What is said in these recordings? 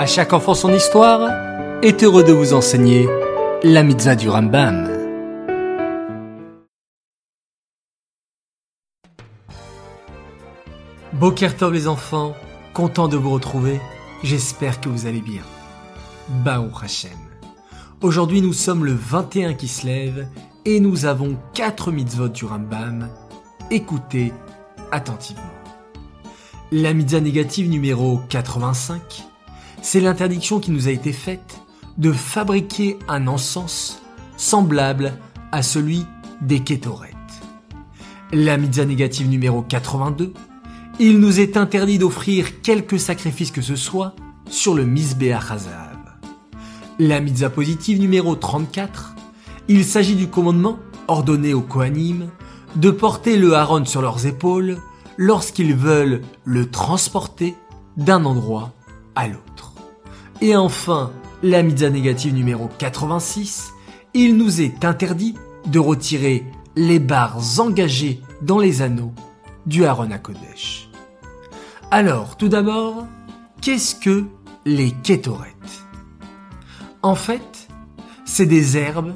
À chaque enfant son histoire est heureux de vous enseigner la mitzvah du Rambam. Bokertov les enfants, content de vous retrouver, j'espère que vous allez bien. Baou Hashem. Aujourd'hui nous sommes le 21 qui se lève et nous avons 4 mitzvot du Rambam. Écoutez attentivement. La mitzvah négative numéro 85, c'est l'interdiction qui nous a été faite de fabriquer un encens semblable à celui des kétorettes. La mitzvah négative numéro 82, il nous est interdit d'offrir quelque sacrifice que ce soit sur le Mizbeach Hazav. La mitzvah positive numéro 34, il s'agit du commandement ordonné aux Kohanim de porter le haron sur leurs épaules lorsqu'ils veulent le transporter d'un endroit à l'autre. Et enfin, la mitzvah négative numéro 86, il nous est interdit de retirer les barres engagées dans les anneaux du Aaron à Kodesh. Alors, tout d'abord, qu'est-ce que les kétorettes En fait, c'est des herbes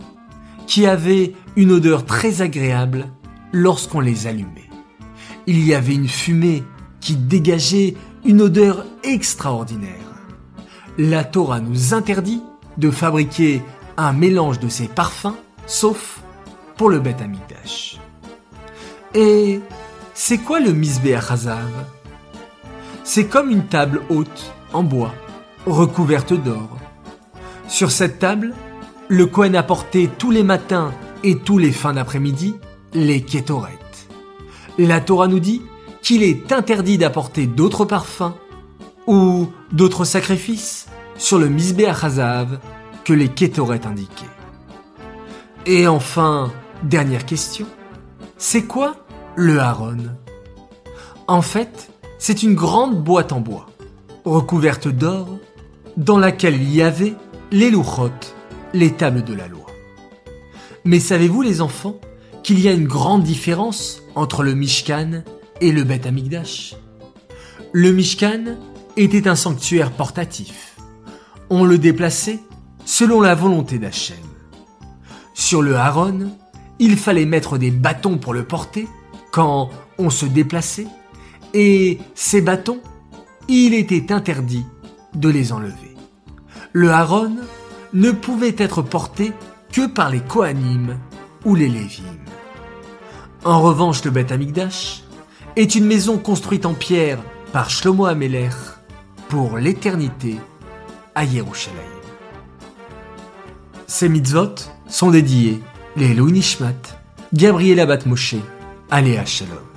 qui avaient une odeur très agréable lorsqu'on les allumait il y avait une fumée qui dégageait une odeur extraordinaire. La Torah nous interdit de fabriquer un mélange de ces parfums, sauf pour le Beth Amikdash. Et c'est quoi le Misbeh Hazav C'est comme une table haute, en bois, recouverte d'or. Sur cette table, le Kohen apportait tous les matins et tous les fins d'après-midi les kétorettes la Torah nous dit qu'il est interdit d'apporter d'autres parfums ou d'autres sacrifices sur le Misbeh Hazav que les Kétoret indiqués. Et enfin, dernière question, c'est quoi le Haron? En fait, c'est une grande boîte en bois, recouverte d'or, dans laquelle il y avait les louchot, les tables de la loi. Mais savez-vous les enfants qu'il y a une grande différence entre le Mishkan et le Beth Amikdash. Le Mishkan était un sanctuaire portatif. On le déplaçait selon la volonté d'Hachem. Sur le Haron, il fallait mettre des bâtons pour le porter quand on se déplaçait, et ces bâtons, il était interdit de les enlever. Le Haron ne pouvait être porté que par les Kohanim ou les Lévim. En revanche, le Beth Amikdash est une maison construite en pierre par Shlomo Ameler pour l'éternité à Yerushalayim. Ces mitzvot sont dédiés les Nishmat, Gabriel Abat Moshe, Aléa Shalom.